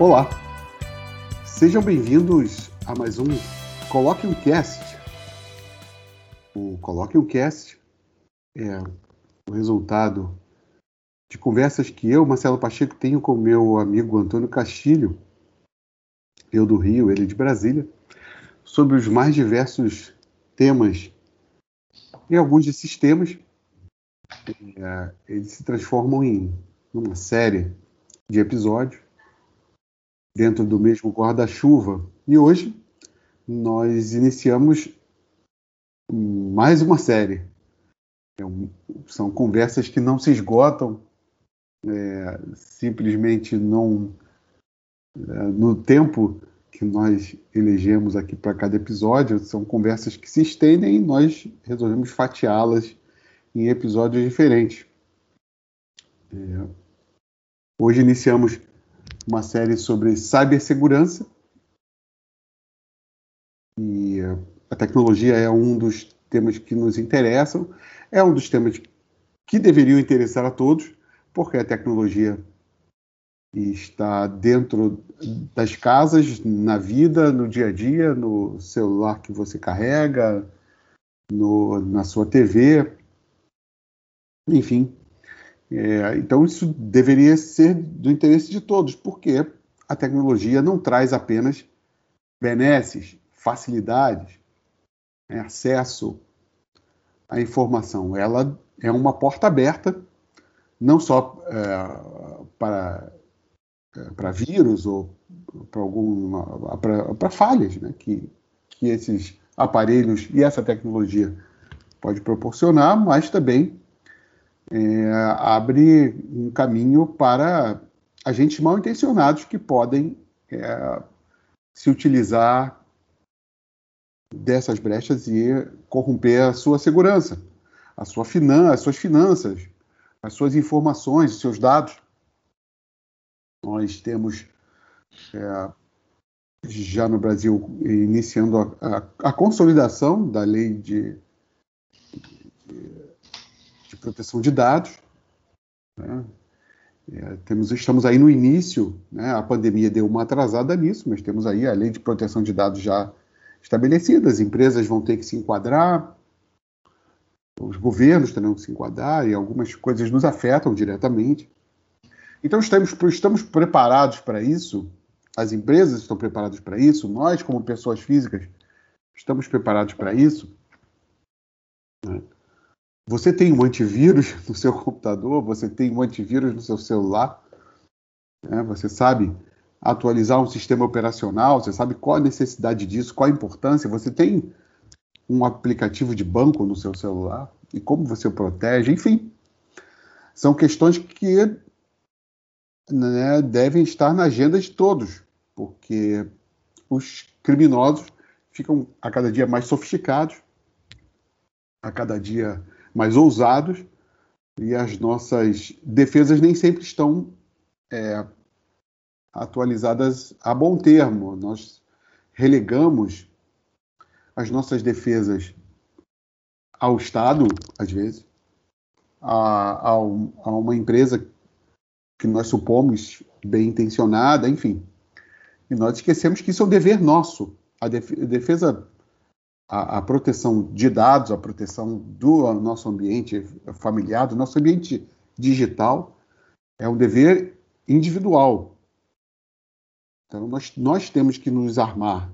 Olá, sejam bem-vindos a mais um Coloque um Cast. O Coloque um Cast é o resultado de conversas que eu, Marcelo Pacheco, tenho com meu amigo Antônio Castilho, eu do Rio, ele de Brasília, sobre os mais diversos temas. E alguns desses temas é, eles se transformam em uma série de episódios dentro do mesmo guarda-chuva. E hoje nós iniciamos mais uma série. É são conversas que não se esgotam, é, simplesmente não. É, no tempo que nós elegemos aqui para cada episódio, são conversas que se estendem e nós resolvemos fatiá-las em episódios diferentes. É, hoje iniciamos uma série sobre cibersegurança. E a tecnologia é um dos temas que nos interessam, é um dos temas que deveriam interessar a todos, porque a tecnologia está dentro das casas, na vida, no dia a dia, no celular que você carrega, no, na sua TV, enfim, é, então, isso deveria ser do interesse de todos, porque a tecnologia não traz apenas benesses, facilidades, né, acesso à informação. Ela é uma porta aberta, não só é, para, é, para vírus ou para alguma para, para falhas né, que, que esses aparelhos e essa tecnologia pode proporcionar, mas também é, abre um caminho para agentes mal intencionados que podem é, se utilizar dessas brechas e corromper a sua segurança, a sua finan as suas finanças, as suas informações, os seus dados. Nós temos é, já no Brasil iniciando a, a, a consolidação da lei de, de de proteção de dados. Né? É, temos, estamos aí no início, né? a pandemia deu uma atrasada nisso, mas temos aí a lei de proteção de dados já estabelecida, as empresas vão ter que se enquadrar, os governos terão que se enquadrar e algumas coisas nos afetam diretamente. Então estamos, estamos preparados para isso, as empresas estão preparadas para isso, nós, como pessoas físicas, estamos preparados para isso. Né? Você tem um antivírus no seu computador, você tem um antivírus no seu celular, né? você sabe atualizar um sistema operacional, você sabe qual a necessidade disso, qual a importância, você tem um aplicativo de banco no seu celular e como você o protege, enfim. São questões que né, devem estar na agenda de todos, porque os criminosos ficam a cada dia mais sofisticados, a cada dia mais ousados e as nossas defesas nem sempre estão é, atualizadas a bom termo. Nós relegamos as nossas defesas ao Estado, às vezes, a, a, a uma empresa que nós supomos bem intencionada, enfim. E nós esquecemos que isso é um dever nosso. A defesa a, proteção de dados, a proteção do nosso ambiente familiar, do nosso ambiente digital, é um dever individual. Então, nós, nós temos que nos armar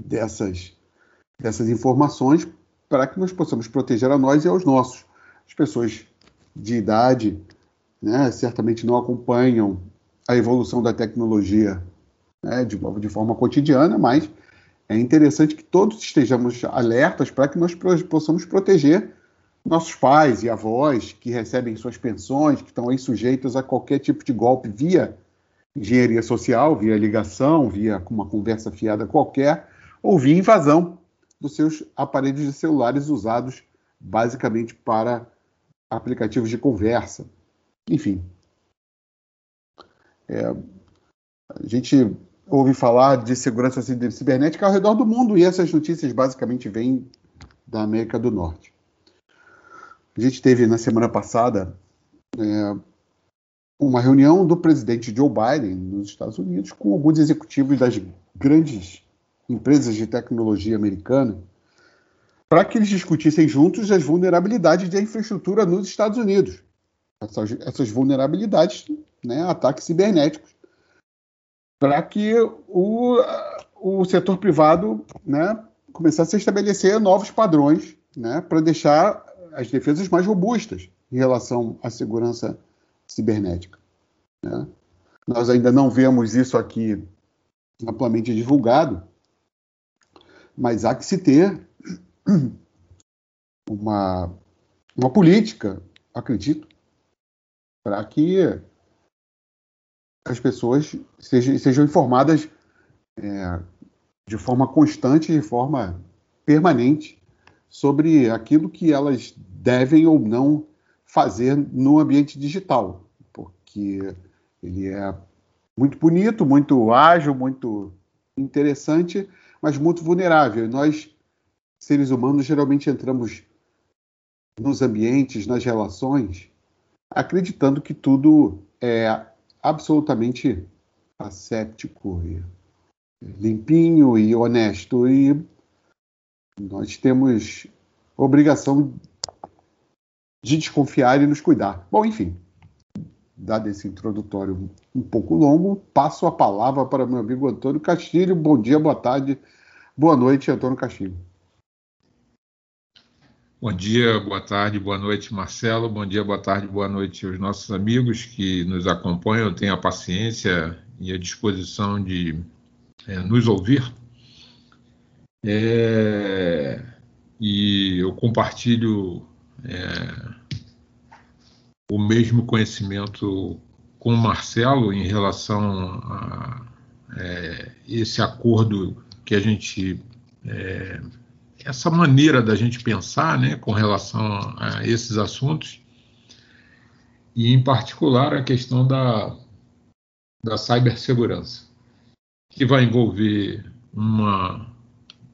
dessas, dessas informações para que nós possamos proteger a nós e aos nossos. As pessoas de idade né, certamente não acompanham a evolução da tecnologia né, de, de forma cotidiana, mas é interessante que todos estejamos alertas para que nós possamos proteger nossos pais e avós que recebem suas pensões, que estão aí sujeitos a qualquer tipo de golpe via engenharia social, via ligação, via uma conversa fiada qualquer, ou via invasão dos seus aparelhos de celulares usados basicamente para aplicativos de conversa. Enfim. É, a gente ouve falar de segurança cibernética ao redor do mundo e essas notícias basicamente vêm da América do Norte. A gente teve na semana passada é, uma reunião do presidente Joe Biden nos Estados Unidos com alguns executivos das grandes empresas de tecnologia americana para que eles discutissem juntos as vulnerabilidades da infraestrutura nos Estados Unidos. Essas, essas vulnerabilidades, né, ataques cibernéticos, para que o, o setor privado né, começasse a estabelecer novos padrões né, para deixar as defesas mais robustas em relação à segurança cibernética. Né? Nós ainda não vemos isso aqui amplamente divulgado, mas há que se ter uma, uma política, acredito, para que as pessoas sejam, sejam informadas é, de forma constante, de forma permanente, sobre aquilo que elas devem ou não fazer no ambiente digital, porque ele é muito bonito, muito ágil, muito interessante, mas muito vulnerável. Nós, seres humanos, geralmente entramos nos ambientes, nas relações, acreditando que tudo é absolutamente asséptico e limpinho e honesto. E nós temos obrigação de desconfiar e nos cuidar. Bom, enfim, dado esse introdutório um pouco longo, passo a palavra para meu amigo Antônio Castilho. Bom dia, boa tarde, boa noite, Antônio Castilho. Bom dia, boa tarde, boa noite, Marcelo. Bom dia, boa tarde, boa noite aos nossos amigos que nos acompanham. Tenho a paciência e a disposição de é, nos ouvir. É, e eu compartilho é, o mesmo conhecimento com o Marcelo em relação a é, esse acordo que a gente é, essa maneira da gente pensar né, com relação a esses assuntos, e em particular a questão da, da cibersegurança, que vai envolver uma,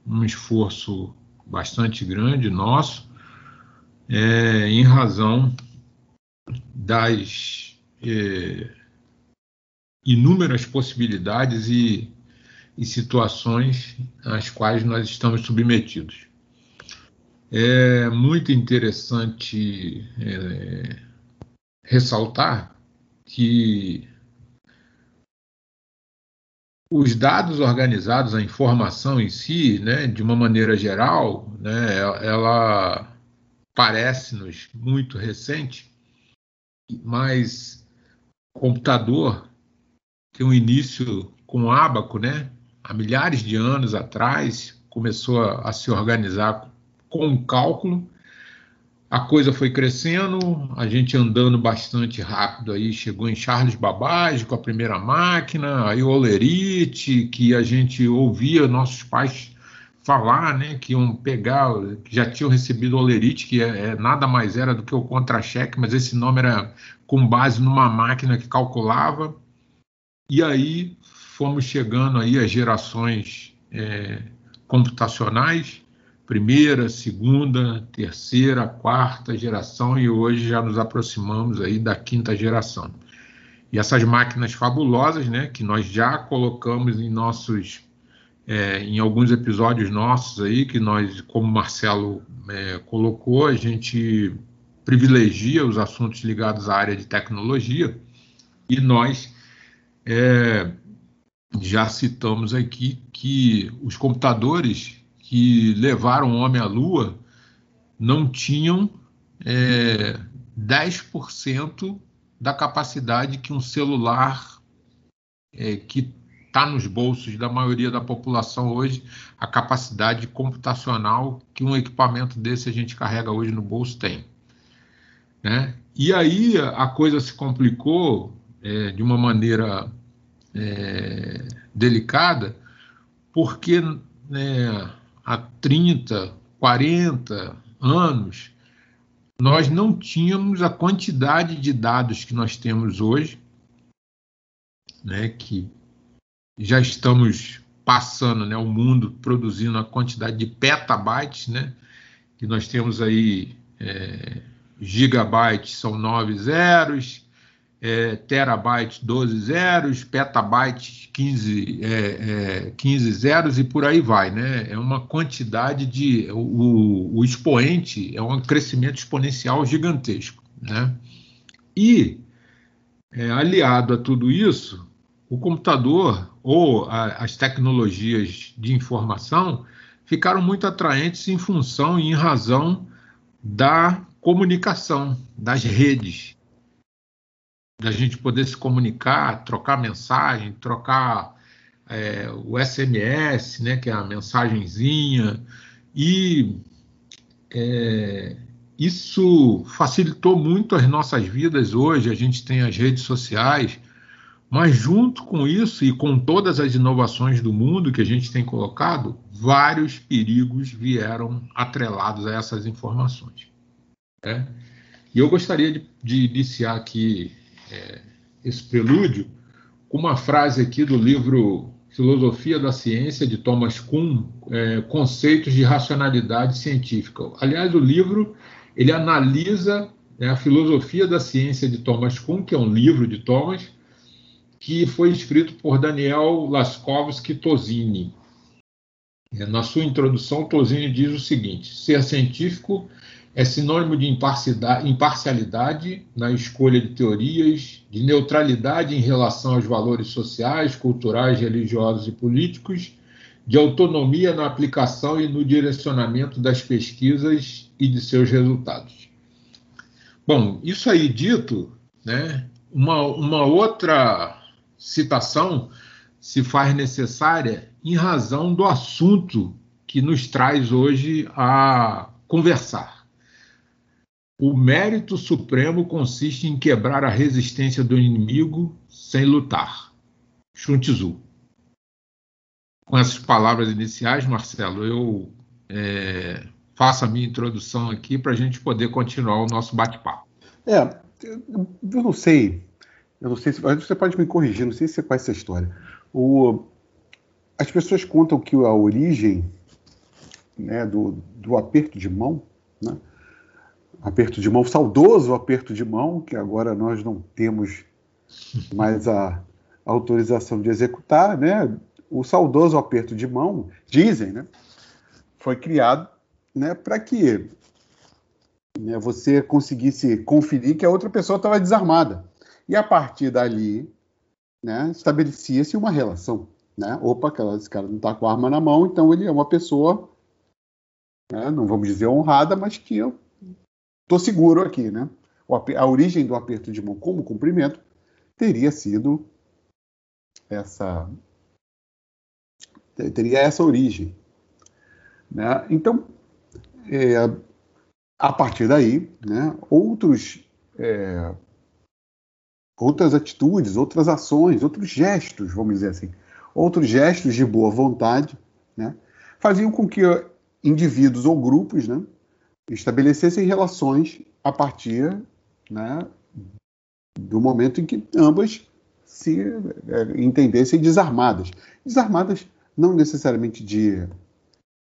um esforço bastante grande nosso, é, em razão das é, inúmeras possibilidades e e situações às quais nós estamos submetidos. É muito interessante é, ressaltar que os dados organizados, a informação em si, né, de uma maneira geral, né, ela parece-nos muito recente, mas computador tem um início com o ábaco, né, há milhares de anos atrás, começou a, a se organizar com um cálculo. A coisa foi crescendo, a gente andando bastante rápido aí, chegou em Charles Babbage com a primeira máquina, aí o Olerite, que a gente ouvia nossos pais falar, né, que iam pegar, que já tinham recebido o Olerite, que é, é, nada mais era do que o contra-cheque, mas esse nome era com base numa máquina que calculava. E aí fomos chegando aí às gerações é, computacionais, primeira, segunda, terceira, quarta geração e hoje já nos aproximamos aí da quinta geração. E essas máquinas fabulosas, né, que nós já colocamos em nossos, é, em alguns episódios nossos aí, que nós, como Marcelo é, colocou, a gente privilegia os assuntos ligados à área de tecnologia e nós é, já citamos aqui que os computadores que levaram o homem à Lua não tinham é, 10% da capacidade que um celular é, que está nos bolsos da maioria da população hoje, a capacidade computacional que um equipamento desse a gente carrega hoje no bolso tem. Né? E aí a coisa se complicou é, de uma maneira é, delicada, porque né, há 30, 40 anos nós não tínhamos a quantidade de dados que nós temos hoje, né, que já estamos passando né, o mundo produzindo a quantidade de petabytes, né, que nós temos aí é, gigabytes são nove zeros, é, terabytes 12 zeros, petabytes 15, é, é, 15 zeros e por aí vai, né? É uma quantidade de. O, o expoente é um crescimento exponencial gigantesco, né? E, é, aliado a tudo isso, o computador ou a, as tecnologias de informação ficaram muito atraentes em função e em razão da comunicação, das redes da gente poder se comunicar, trocar mensagem, trocar é, o SMS, né, que é a mensagenzinha, e é, isso facilitou muito as nossas vidas hoje. A gente tem as redes sociais, mas junto com isso e com todas as inovações do mundo que a gente tem colocado, vários perigos vieram atrelados a essas informações. Né? E eu gostaria de, de iniciar aqui é, esse prelúdio com uma frase aqui do livro Filosofia da Ciência, de Thomas Kuhn, é, Conceitos de Racionalidade Científica. Aliás, o livro ele analisa né, a filosofia da ciência de Thomas Kuhn, que é um livro de Thomas, que foi escrito por Daniel Laskovski Tosini. É, na sua introdução, Tosini diz o seguinte: ser científico é sinônimo de imparcialidade na escolha de teorias, de neutralidade em relação aos valores sociais, culturais, religiosos e políticos, de autonomia na aplicação e no direcionamento das pesquisas e de seus resultados. Bom, isso aí dito, né, uma, uma outra citação se faz necessária em razão do assunto que nos traz hoje a conversar. O mérito supremo consiste em quebrar a resistência do inimigo sem lutar. Sun Tzu. Com essas palavras iniciais, Marcelo, eu é, faço a minha introdução aqui para a gente poder continuar o nosso bate-papo. É, eu não sei, eu não sei se você pode me corrigir, não sei se você conhece essa história. O, as pessoas contam que a origem né, do, do aperto de mão, né, aperto de mão, saudoso aperto de mão, que agora nós não temos mais a, autorização de executar, né? O saudoso aperto de mão, dizem, né? Foi criado, né? Para que né, você conseguisse conferir que a outra pessoa estava desarmada e a partir dali, né? Estabelecia-se uma relação, né? Opa, aquela, esse cara não está com a arma na mão, então ele é uma pessoa, né, não vamos dizer honrada, mas que Estou seguro aqui, né? A origem do aperto de mão como cumprimento teria sido essa teria essa origem, né? Então, é, a partir daí, né, outros é, outras atitudes, outras ações, outros gestos, vamos dizer assim, outros gestos de boa vontade, né, faziam com que indivíduos ou grupos, né, estabelecessem relações a partir né, do momento em que ambas se é, entendessem desarmadas. Desarmadas não necessariamente de,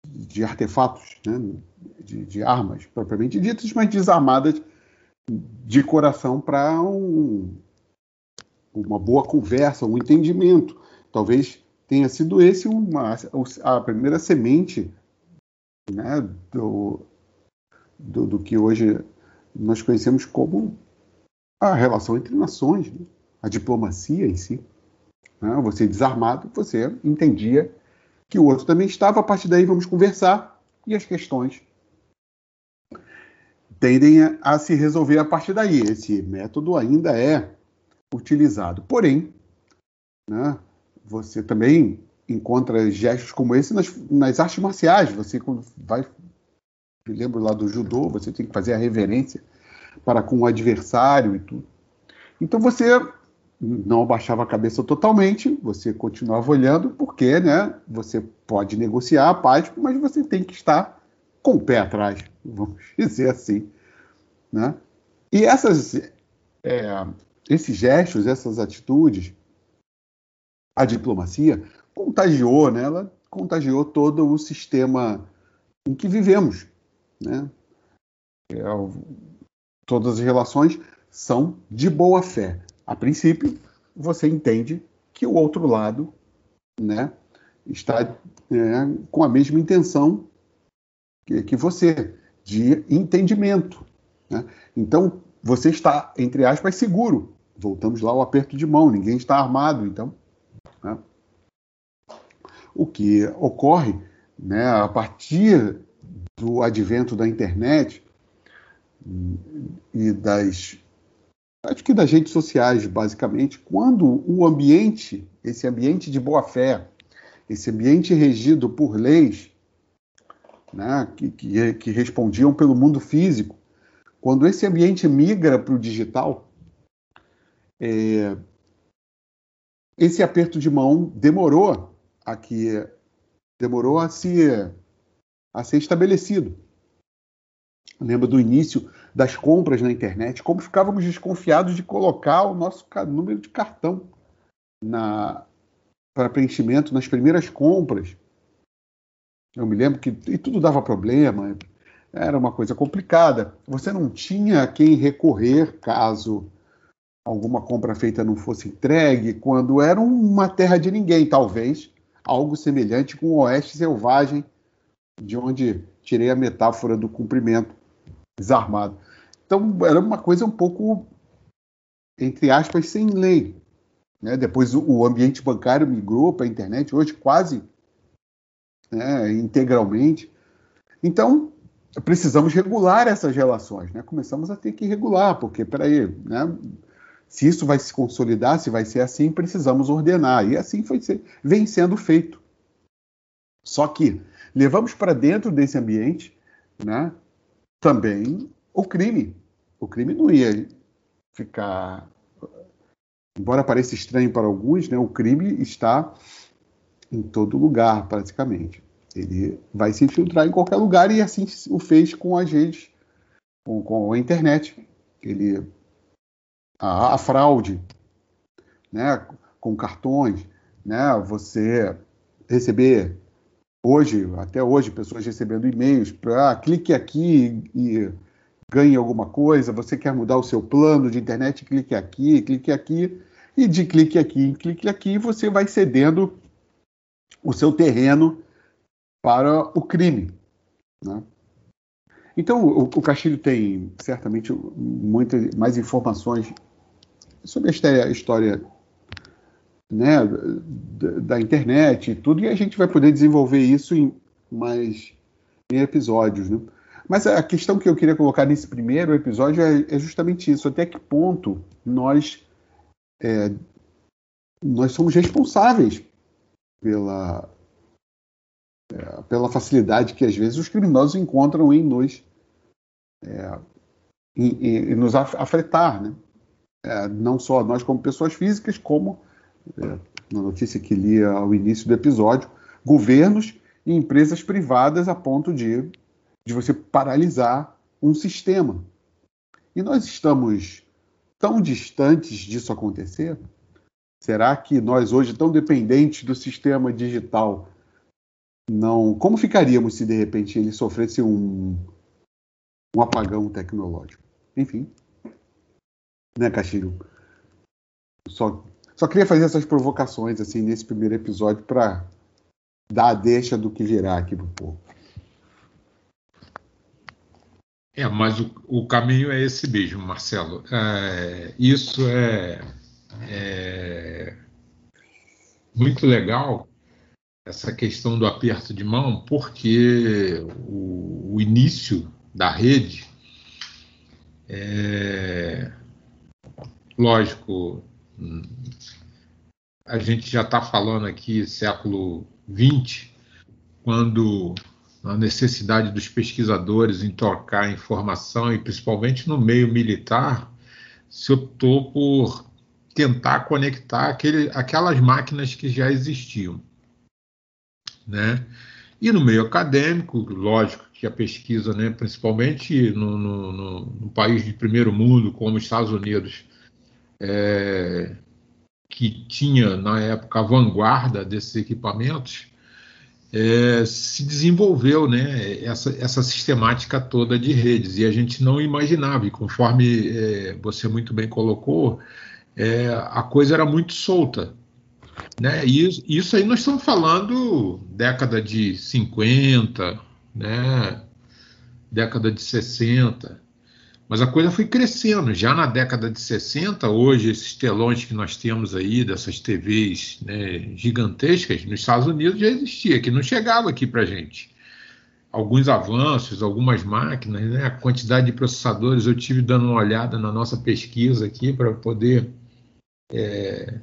de artefatos, né, de, de, armas propriamente ditas, mas desarmadas de coração para um, uma boa conversa, um entendimento. Talvez tenha sido esse uma, a primeira semente né, do, do, do que hoje nós conhecemos como a relação entre nações, né? a diplomacia em si. Né? Você desarmado, você entendia que o outro também estava, a partir daí vamos conversar e as questões tendem a, a se resolver a partir daí. Esse método ainda é utilizado. Porém, né, você também encontra gestos como esse nas, nas artes marciais. Você vai me lembro lá do judô, você tem que fazer a reverência para com o adversário e tudo. Então você não abaixava a cabeça totalmente, você continuava olhando, porque né, você pode negociar a paz, mas você tem que estar com o pé atrás, vamos dizer assim. Né? E essas, é, esses gestos, essas atitudes, a diplomacia contagiou, né? ela contagiou todo o sistema em que vivemos. Né? É, todas as relações são de boa fé. a princípio, você entende que o outro lado né, está é, com a mesma intenção que, que você, de entendimento. Né? Então, você está, entre aspas, seguro. Voltamos lá ao aperto de mão, ninguém está armado, então. Né? O que ocorre né, a partir do advento da internet e das acho que das redes sociais, basicamente, quando o ambiente, esse ambiente de boa fé, esse ambiente regido por leis, né, que, que, que respondiam pelo mundo físico, quando esse ambiente migra para o digital, é, esse aperto de mão demorou a que demorou a se a ser estabelecido. lembro do início das compras na internet, como ficávamos desconfiados de colocar o nosso número de cartão na para preenchimento nas primeiras compras. Eu me lembro que e tudo dava problema, era uma coisa complicada. Você não tinha a quem recorrer caso alguma compra feita não fosse entregue, quando era uma terra de ninguém, talvez algo semelhante com o oeste selvagem, de onde tirei a metáfora do cumprimento desarmado. Então era uma coisa um pouco, entre aspas, sem lei. Né? Depois o, ambiente bancário migrou para a internet, hoje quase né, integralmente. Então, precisamos regular essas relações, né? Começamos a ter que regular, porque, peraí, né? Se isso vai se consolidar, se vai ser assim, precisamos ordenar. E assim foi ser, vem sendo feito. Só que levamos para dentro desse ambiente né, também o crime. O crime não ia ficar. Embora pareça estranho para alguns, né, o crime está em todo lugar, praticamente. Ele vai se infiltrar em qualquer lugar e assim o fez com as redes, com, com a internet. Ele a, a fraude, né, com cartões, né, você receber hoje, até hoje, pessoas recebendo e-mails para ah, clique aqui e ganhe alguma coisa, você quer mudar o seu plano de internet, clique aqui, clique aqui, e de clique aqui clique aqui, você vai cedendo o seu terreno para o crime. Né? Então, o, o Castilho tem certamente muitas mais informações sobre a história né, da, internet e tudo, e a gente vai poder desenvolver isso em mais em episódios. Né? Mas a questão que eu queria colocar nesse primeiro episódio é, é justamente isso: até que ponto nós, é, nós somos responsáveis pela, é, pela facilidade que às vezes os criminosos encontram em nos, é, em, em, em nos afetar, né? é, não só nós como pessoas físicas, como na notícia que li ao início do episódio, governos e empresas privadas a ponto de, de você paralisar um sistema. E nós estamos tão distantes disso acontecer? Será que nós hoje tão dependentes do sistema digital não, como ficaríamos se de repente ele sofresse um, um apagão tecnológico? Enfim, né, Castilho? Só, só queria fazer essas provocações assim nesse primeiro episódio para dar a deixa do que virá aqui pro povo. É, mas o, o, caminho é esse mesmo, Marcelo. É, isso é, é, muito legal, essa questão do aperto de mão, porque o, o início da rede é, Lógico, a gente já está falando aqui século XX, quando a necessidade dos pesquisadores em trocar informação, e principalmente no meio militar, se optou por tentar conectar aquele, aquelas máquinas que já existiam. Né? E no meio acadêmico, lógico que a pesquisa, né, principalmente no, no, no, no país de primeiro mundo, como os Estados Unidos, é, que tinha na época a vanguarda desses equipamentos, é, se desenvolveu né, essa, essa sistemática toda de redes. E a gente não imaginava, e conforme é, você muito bem colocou, é, a coisa era muito solta. Né? E isso aí nós estamos falando década de 50, né? década de 60. Mas a coisa foi crescendo. Já na década de 60, hoje, esses telões que nós temos aí, dessas TVs né, gigantescas, nos Estados Unidos já existia, que não chegava aqui para gente. Alguns avanços, algumas máquinas, né, a quantidade de processadores, eu tive dando uma olhada na nossa pesquisa aqui para poder é,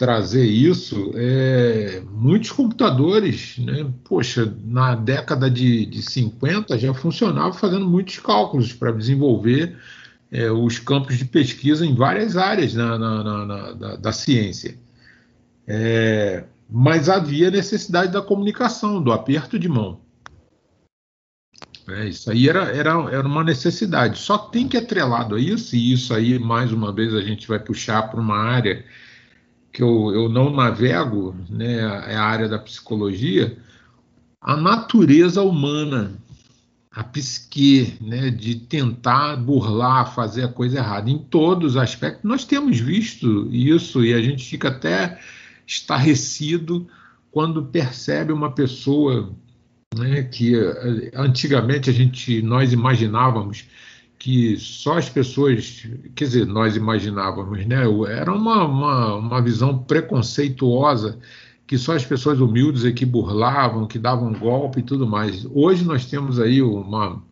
trazer isso, é, muitos computadores, né, poxa, na década de, de 50 já funcionava fazendo muitos cálculos para desenvolver é, os campos de pesquisa em várias áreas na, na, na, da, da, ciência. É, mas havia necessidade da comunicação, do aperto de mão. É, isso aí era, era, era uma necessidade. Só tem que atrelado a isso, e isso aí, mais uma vez, a gente vai puxar para uma área que eu, eu não navego, né, é a área da psicologia, a natureza humana, a psique, né, de tentar burlar, fazer a coisa errada. Em todos os aspectos, nós temos visto isso e a gente fica até estarrecido quando percebe uma pessoa né, que eh, antigamente a gente, nós imaginávamos que só as pessoas, quer dizer, nós imaginávamos, né? Era uma, uma, uma visão preconceituosa que só as pessoas humildes é que burlavam, que davam golpe e tudo mais. Hoje nós temos aí uma,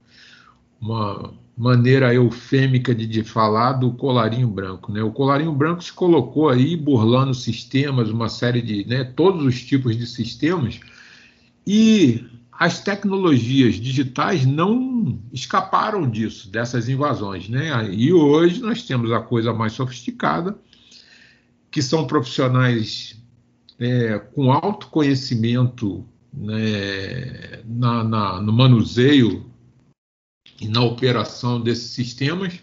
uma maneira eufêmica de, de falar do colarinho branco, né? O colarinho branco se colocou aí burlando sistemas, uma série de, né, todos os tipos de sistemas e as tecnologias digitais não escaparam disso, dessas invasões. Né? E hoje nós temos a coisa mais sofisticada, que são profissionais é, com alto conhecimento né, na, na, no manuseio e na operação desses sistemas,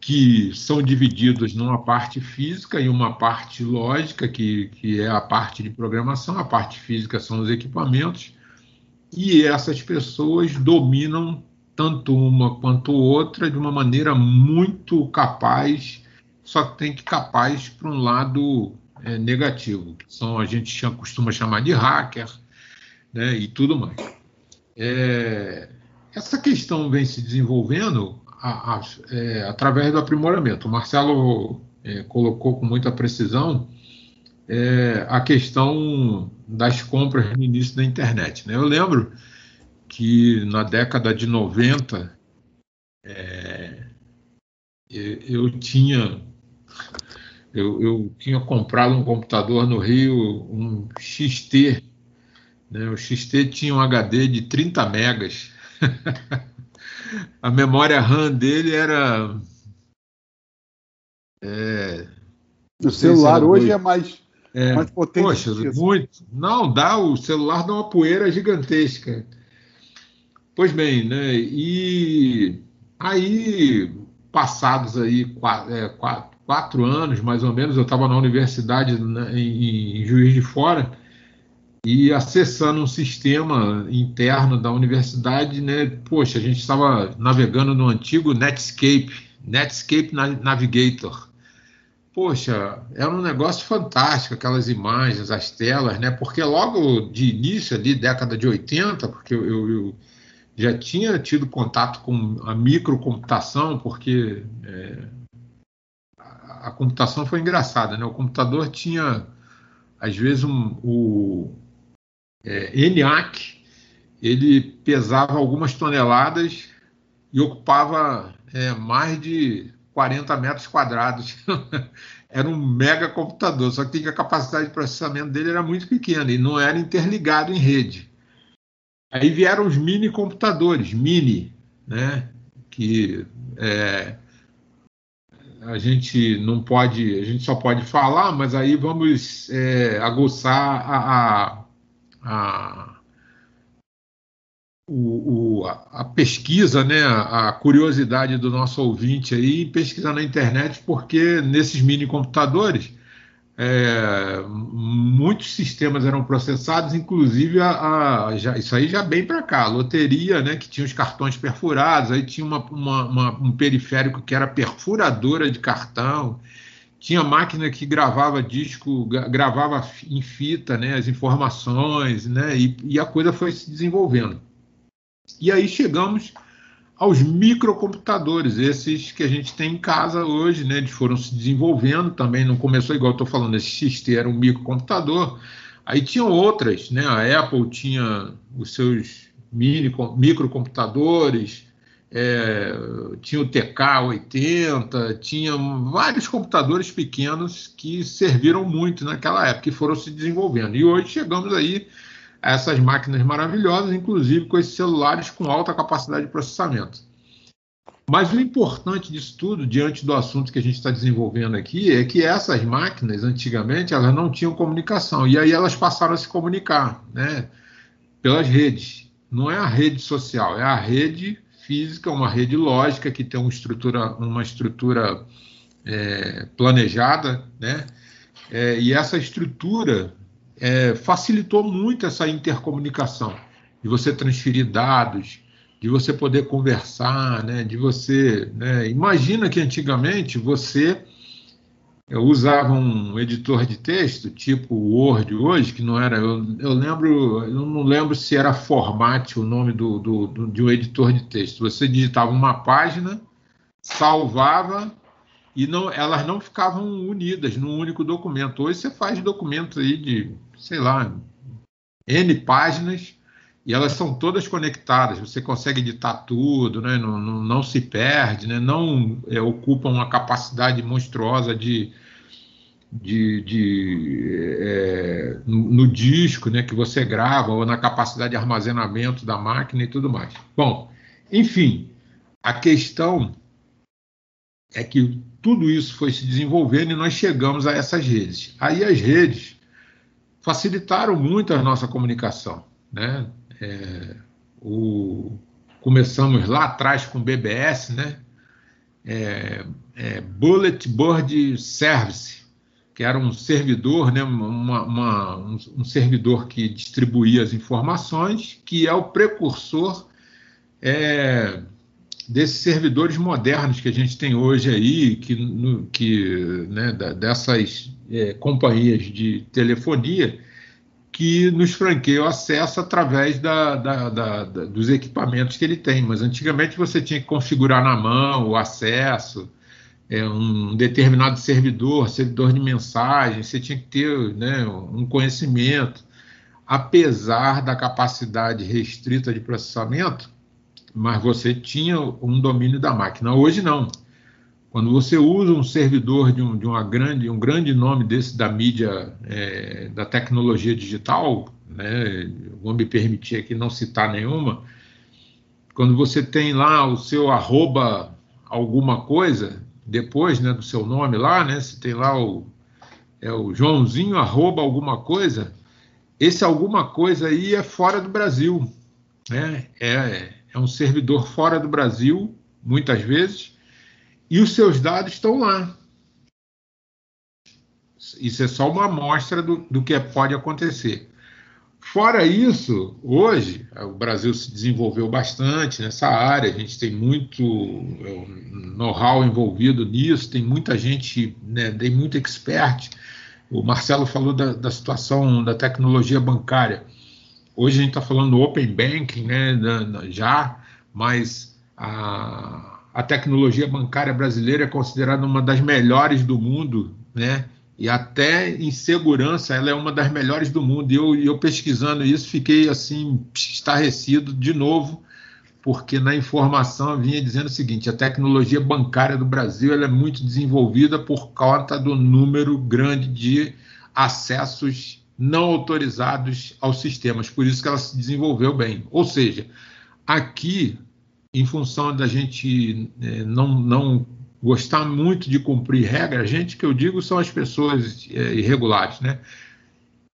que são divididos numa parte física e uma parte lógica, que, que é a parte de programação, a parte física são os equipamentos, e essas pessoas dominam tanto uma quanto outra de uma maneira muito capaz, só que tem que capaz para um lado é, negativo, que são a gente costuma chamar de hacker, né, e tudo mais. É, essa questão vem se desenvolvendo a, a, é, através do aprimoramento. O Marcelo é, colocou com muita precisão é, a questão das compras no início da internet. Né? Eu lembro que na década de 90 é, eu, tinha eu, eu, tinha comprado um computador no Rio, um XT. Né? O XT tinha um HD de 30 megas. a memória RAM dele era. É, o celular hoje é mais é, mais potente. Poxa, muito. Não, dá, o celular dá uma poeira gigantesca. Pois bem, né? E aí, passados aí quatro, é, quatro, quatro anos, mais ou menos, eu estava na universidade né, em, em Juiz de Fora e acessando um sistema interno da universidade, né? Poxa, a gente estava navegando no antigo Netscape, Netscape Navigator poxa, era um negócio fantástico, aquelas imagens, as telas, né? Porque logo de início ali, década de 80, porque eu, eu já tinha tido contato com a microcomputação, porque é, a, a, computação foi engraçada, né? O computador tinha, às vezes, um, o é, ENIAC, ele pesava algumas toneladas e ocupava é, mais de 40 metros quadrados. era um mega computador, só que a capacidade de processamento dele era muito pequena e não era interligado em rede. Aí vieram os mini computadores, mini, né? Que é, a gente não pode, a gente só pode falar, mas aí vamos é, aguçar a, a, a o, o, a pesquisa, né, a curiosidade do nosso ouvinte aí, pesquisar na internet, porque nesses mini computadores é, muitos sistemas eram processados, inclusive a, a já, isso aí já bem para cá, a loteria, né, que tinha os cartões perfurados, aí tinha uma, uma, uma, um periférico que era perfuradora de cartão, tinha máquina que gravava disco, gravava em fita né, as informações, né, e, e a coisa foi se desenvolvendo. E aí chegamos aos microcomputadores, esses que a gente tem em casa hoje, né? Eles foram se desenvolvendo também, não começou igual estou falando, esse XT era um microcomputador. Aí tinham outras, né? A Apple tinha os seus mini, microcomputadores, é, tinha o TK-80, tinha vários computadores pequenos que serviram muito naquela época e foram se desenvolvendo. E hoje chegamos aí essas máquinas maravilhosas, inclusive com esses celulares com alta capacidade de processamento. Mas o importante disso tudo, diante do assunto que a gente está desenvolvendo aqui, é que essas máquinas, antigamente, elas não tinham comunicação. E aí elas passaram a se comunicar né, pelas redes. Não é a rede social, é a rede física, uma rede lógica que tem uma estrutura, uma estrutura é, planejada, né? É, e essa estrutura é, facilitou muito essa intercomunicação, de você transferir dados, de você poder conversar, né? De você, né? imagina que antigamente você eu usava um editor de texto, tipo Word hoje, que não era. Eu, eu lembro, eu não lembro se era Format o nome do, do, do, de um editor de texto. Você digitava uma página, salvava e não, elas não ficavam unidas num único documento. Hoje você faz documentos aí de, sei lá, N páginas e elas são todas conectadas. Você consegue editar tudo, né? não, não, não se perde, né? não é, ocupa uma capacidade monstruosa de, de, de é, no, no, disco né? que você grava ou na capacidade de armazenamento da máquina e tudo mais. Bom, enfim, a questão é que tudo isso foi se desenvolvendo e nós chegamos a essas redes. Aí as redes facilitaram muito a nossa comunicação, né? É, o, começamos lá atrás com BBS, né? É, é, Bullet Board Service, que era um servidor, né? Uma, uma, um, um, servidor que distribuía as informações, que é o precursor é, desses servidores modernos que a gente tem hoje aí, que, no, que né, dessas é, companhias de telefonia que nos franqueia o acesso através da, da, da, dos equipamentos que ele tem. Mas antigamente você tinha que configurar na mão o acesso, é, um determinado servidor, servidor de mensagem, você tinha que ter né, um conhecimento. Apesar da capacidade restrita de processamento, mas você tinha um domínio da máquina. Hoje não. Quando você usa um servidor de, um, de uma grande, um grande nome desse da mídia, é, da tecnologia digital, né, vou me permitir aqui não citar nenhuma, quando você tem lá o seu arroba alguma coisa, depois né, do seu nome lá, né, você tem lá o, é o Joãozinho arroba alguma coisa, esse alguma coisa aí é fora do Brasil. Né? É, é um servidor fora do Brasil, muitas vezes, e os seus dados estão lá. Isso é só uma amostra do, do que pode acontecer. Fora isso, hoje o Brasil se desenvolveu bastante nessa área, a gente tem muito é, know-how envolvido nisso, tem muita gente, né, tem muito expert. O Marcelo falou da, da situação da tecnologia bancária. Hoje a gente está falando do Open Banking, né, já, mas a, a tecnologia bancária brasileira é considerada uma das melhores do mundo, né? E até em segurança ela é uma das melhores do mundo. E eu, eu pesquisando isso fiquei assim estarrecido de novo, porque na informação vinha dizendo o seguinte: a tecnologia bancária do Brasil é muito desenvolvida por conta do número grande de acessos não autorizados aos sistemas, por isso que ela se desenvolveu bem. Ou seja, aqui em função da gente é, não, não gostar muito de cumprir regras, gente que eu digo são as pessoas é, irregulares, né?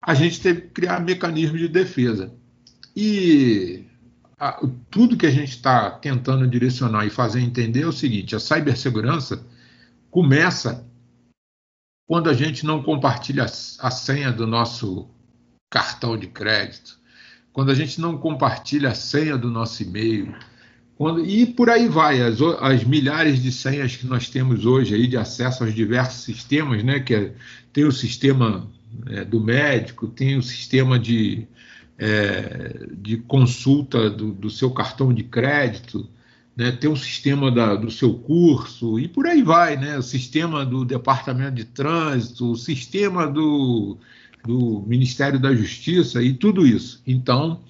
A gente teve que criar mecanismos de defesa. E a, tudo que a gente está tentando direcionar e fazer entender é o seguinte: a cibersegurança começa quando a gente não compartilha a senha do nosso cartão de crédito, quando a gente não compartilha a senha do nosso e-mail, Quando, e por aí vai, as, as, milhares de senhas que nós temos hoje aí de acesso aos diversos sistemas, né? Que é, tem o sistema é, do médico, tem o sistema de, é, de consulta do, do, seu cartão de crédito, né? tem o sistema da, do seu curso e por aí vai, né? O sistema do Departamento de Trânsito, o sistema do, do Ministério da Justiça e tudo isso. Então,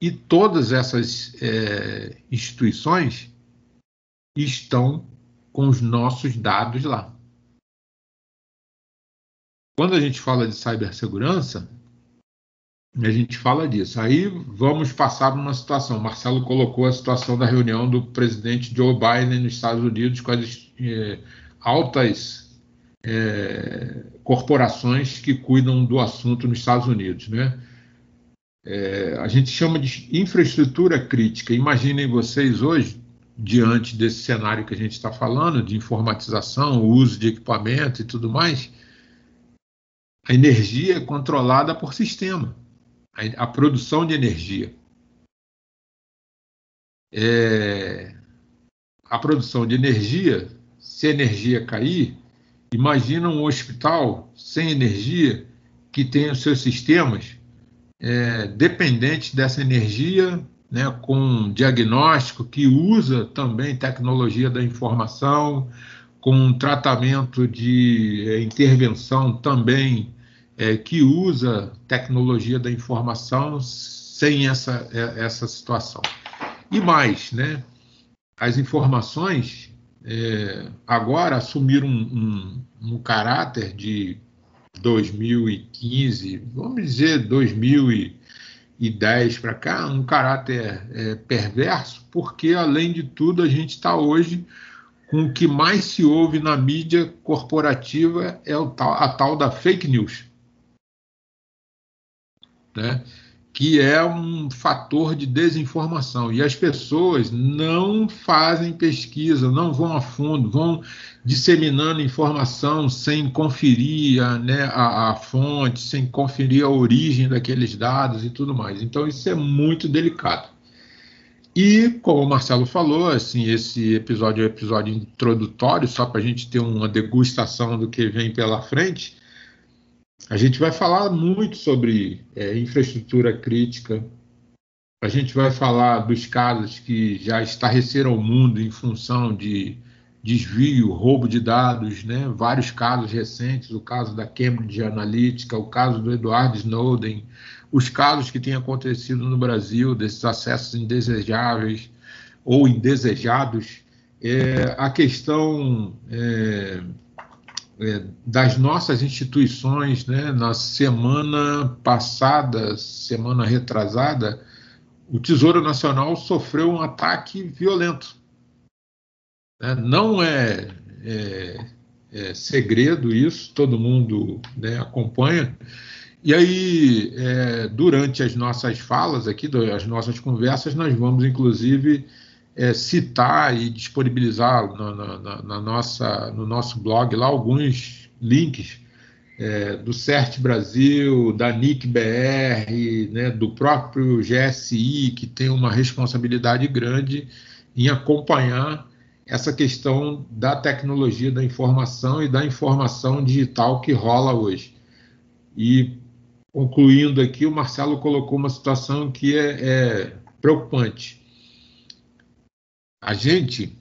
e todas essas é, instituições estão com os nossos dados lá. Quando a gente fala de cibersegurança, a gente fala disso. Aí vamos passar uma situação. O Marcelo colocou a situação da reunião do presidente Joe Biden nos Estados Unidos com as é, altas é, corporações que cuidam do assunto nos Estados Unidos, né? é, a gente chama de infraestrutura crítica. Imaginem vocês hoje, diante desse cenário que a gente está falando, de informatização, uso de equipamento e tudo mais, a energia é controlada por sistema, a, a produção de energia. É, a produção de energia, se a energia cair, imagina um hospital sem energia que tem os seus sistemas é, dependente dessa energia, né, com diagnóstico que usa também tecnologia da informação, com tratamento de é, intervenção também é, que usa tecnologia da informação sem essa, é, essa situação. E mais, né, as informações é, agora assumiram um, um, um caráter de 2015, vamos dizer 2010 para cá, um caráter é, perverso, porque além de tudo a gente está hoje com o que mais se ouve na mídia corporativa é tal, a tal da fake news. Né? que é um fator de desinformação. E as pessoas não fazem pesquisa, não vão a fundo, vão disseminando informação sem conferir a, né, a, a, fonte, sem conferir a origem daqueles dados e tudo mais. Então, isso é muito delicado. E, como o Marcelo falou, assim, esse episódio é um episódio introdutório, só para a gente ter uma degustação do que vem pela frente. A gente vai falar muito sobre é, infraestrutura crítica. A gente vai falar dos casos que já estarreceram o mundo em função de desvio, roubo de dados, né? vários casos recentes, o caso da Cambridge Analytica, o caso do Edward Snowden, os casos que têm acontecido no Brasil desses acessos indesejáveis ou indesejados, é, a questão é, das nossas instituições, né, na semana passada, semana retrasada, o Tesouro Nacional sofreu um ataque violento. Né? Não é, é, é, segredo isso, todo mundo né, acompanha. E aí, é, durante as nossas falas aqui, as nossas conversas, nós vamos, inclusive, é, citar e disponibilizar na, na, nossa, no nosso blog lá alguns links é, do CERT Brasil, da NIC-BR, né, do próprio GSI, que tem uma responsabilidade grande em acompanhar essa questão da tecnologia da informação e da informação digital que rola hoje. E, concluindo aqui, o Marcelo colocou uma situação que é, é preocupante a gente,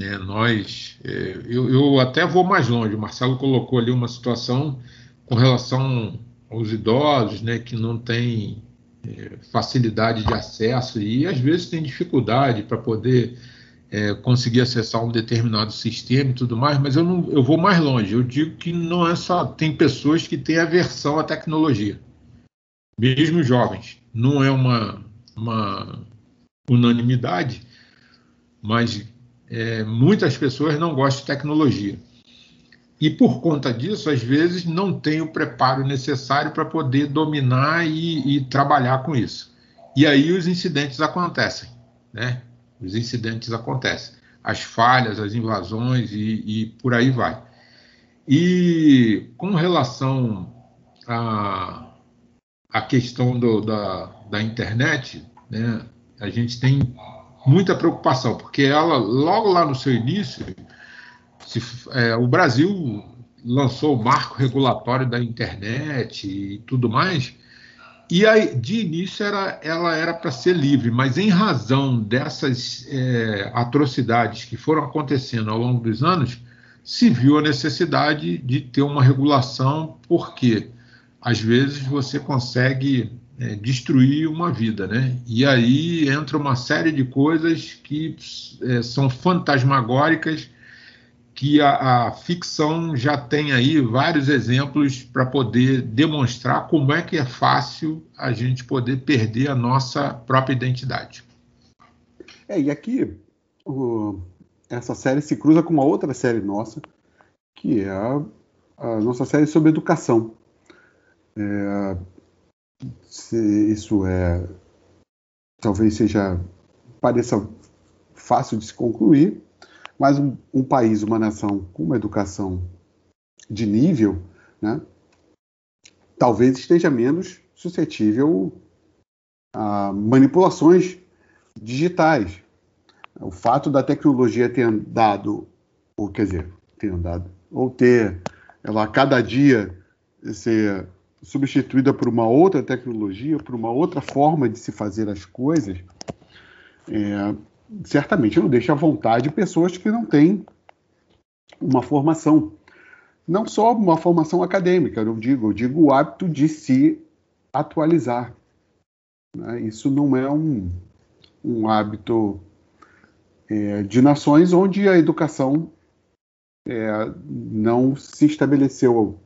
né, nós, é, eu, eu, até vou mais longe, o Marcelo colocou ali uma situação com relação aos idosos, né, que não têm é, facilidade de acesso e às vezes tem dificuldade para poder é, conseguir acessar um determinado sistema e tudo mais, mas eu, não, eu vou mais longe, eu digo que não é só, tem pessoas que têm aversão à tecnologia, mesmo jovens, não é uma, uma unanimidade, mas é, muitas pessoas não gostam de tecnologia. E por conta disso, às vezes, não tem o preparo necessário para poder dominar e, e, trabalhar com isso. E aí os incidentes acontecem, né? Os incidentes acontecem. As falhas, as invasões e, e por aí vai. E com relação à, à questão do, da, da internet, né? A gente tem muita preocupação, porque ela, logo lá no seu início, se, é, o Brasil lançou o marco regulatório da internet e tudo mais, e aí, de início era, ela era para ser livre, mas em razão dessas é, atrocidades que foram acontecendo ao longo dos anos, se viu a necessidade de ter uma regulação, porque às vezes você consegue é, destruir uma vida, né? E aí entra uma série de coisas que é, são fantasmagóricas, que a, a, ficção já tem aí vários exemplos para poder demonstrar como é que é fácil a gente poder perder a nossa própria identidade. É, e aqui o, essa série se cruza com uma outra série nossa, que é a, a nossa série sobre educação. É, isso é talvez seja pareça fácil de se concluir, mas um, um país, uma nação com uma educação de nível, né, talvez esteja menos suscetível a manipulações digitais. O fato da tecnologia ter andado, ou quer dizer, ter andado, ou ter ela a cada dia ser substituída por uma outra tecnologia, por uma outra forma de se fazer as coisas, é, certamente não deixa à vontade pessoas que não têm uma formação. Não só uma formação acadêmica, eu digo, eu digo o hábito de se atualizar. Né? Isso não é um, um hábito é, de nações onde a educação é, não se estabeleceu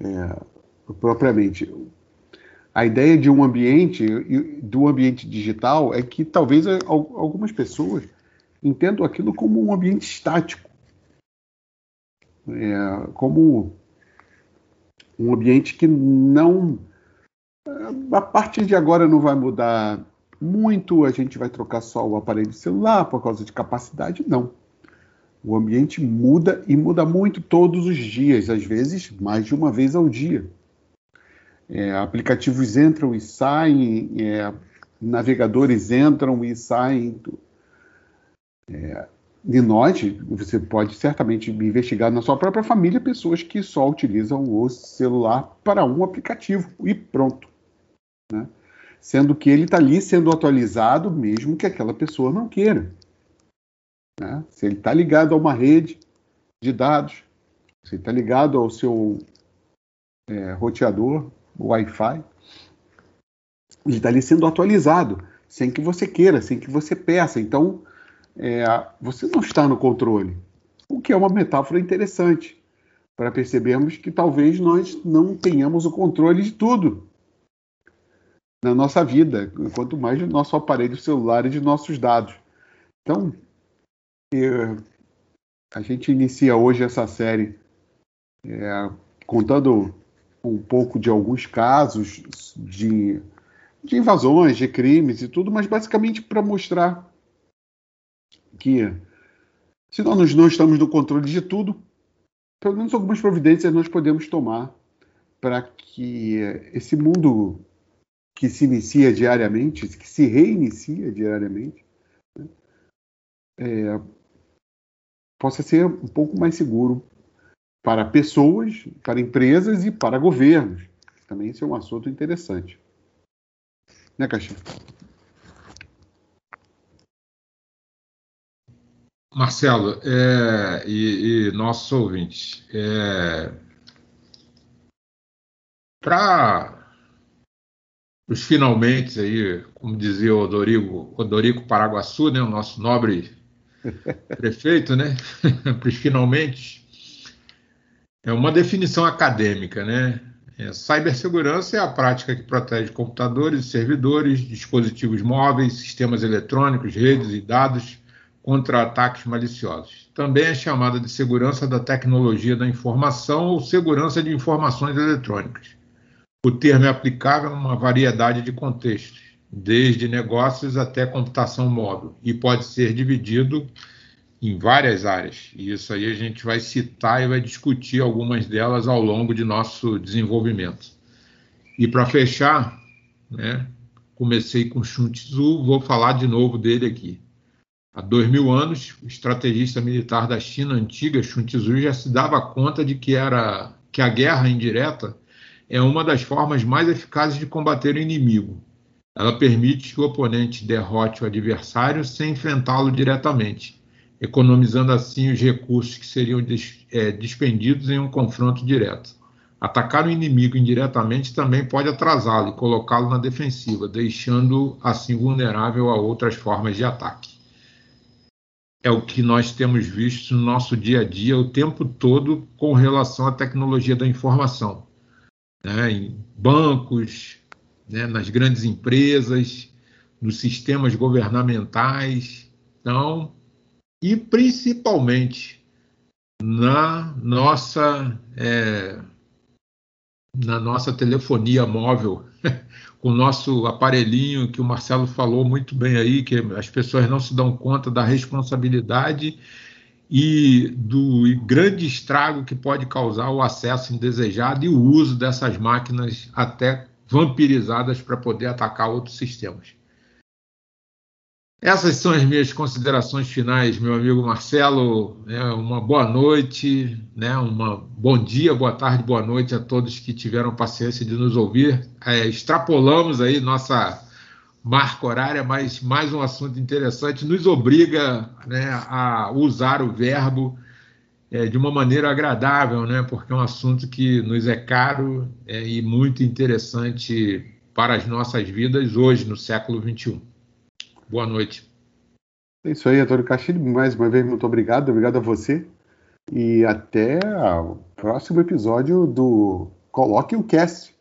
é, propriamente. A ideia de um ambiente, do ambiente digital, é que talvez algumas pessoas entendam aquilo como um ambiente estático, é, como um ambiente que não. A partir de agora não vai mudar muito, a gente vai trocar só o aparelho celular por causa de capacidade, não. O ambiente muda e muda muito todos os dias, às vezes mais de uma vez ao dia. É, aplicativos entram e saem, é, navegadores entram e saem. É, e nós, você pode certamente investigar na sua própria família pessoas que só utilizam o celular para um aplicativo e pronto. Né? Sendo que ele está ali sendo atualizado mesmo que aquela pessoa não queira. Né? Se ele está ligado a uma rede de dados, se está ligado ao seu é, roteador, Wi-Fi, ele está ali sendo atualizado, sem que você queira, sem que você peça. Então, é, você não está no controle, o que é uma metáfora interessante para percebermos que talvez nós não tenhamos o controle de tudo na nossa vida, quanto mais do nosso aparelho celular e de nossos dados. Então, é, a gente inicia hoje essa série é, contando um pouco de alguns casos de, de invasões, de crimes e tudo, mas basicamente para mostrar que se nós não estamos no controle de tudo, pelo menos algumas providências nós podemos tomar para que esse mundo que se inicia diariamente, que se reinicia diariamente, né, é, possa ser um pouco mais seguro para pessoas, para empresas e para governos. Também isso é um assunto interessante. Né, Caixinha? Marcelo, é, e, e, nossos ouvintes, é, para os finalmente aí, como dizia o Odorico, Odorico Paraguaçu, né, o nosso nobre prefeito, né, para os finalmente, é uma definição acadêmica, né? É, cibersegurança é a prática que protege computadores, servidores, dispositivos móveis, sistemas eletrônicos, redes e dados contra ataques maliciosos. Também é chamada de segurança da tecnologia da informação ou segurança de informações eletrônicas. O termo é aplicável a uma variedade de contextos, desde negócios até computação móvel, e pode ser dividido em várias áreas. E isso aí a gente vai citar e vai discutir algumas delas ao longo de nosso desenvolvimento. E para fechar, né, comecei com Sun Tzu, vou falar de novo dele aqui. Há dois mil anos, o estrategista militar da China antiga, Sun Tzu, já se dava conta de que, era, que a guerra indireta é uma das formas mais eficazes de combater o inimigo. Ela permite que o oponente derrote o adversário sem enfrentá-lo diretamente, economizando assim os recursos que seriam des, é, despendidos em um confronto direto. Atacar o inimigo indiretamente também pode atrasá-lo e colocá-lo na defensiva, deixando assim vulnerável a outras formas de ataque. É o que nós temos visto no nosso dia a dia o tempo todo com relação à tecnologia da informação. Né? Em bancos, né? nas grandes empresas, nos sistemas governamentais. Então, e principalmente na nossa. É, na nossa telefonia móvel, com o nosso aparelhinho que o Marcelo falou muito bem aí, que as pessoas não se dão conta da responsabilidade e do grande estrago que pode causar o acesso indesejado e o uso dessas máquinas até vampirizadas para poder atacar outros sistemas. Essas são as minhas considerações finais, meu amigo Marcelo. É, uma boa noite, né? uma bom dia, boa tarde, boa noite a todos que tiveram paciência de nos ouvir. É, extrapolamos aí nossa marca horária, mas mais um assunto interessante nos obriga né, a usar o verbo é, de uma maneira agradável, né? porque é um assunto que nos é caro é, e muito interessante para as nossas vidas hoje, no século XXI. Boa noite. É isso aí, Antônio Castilho. Mais uma vez, muito obrigado. Obrigado a você. E até o próximo episódio do Coloque o Cast.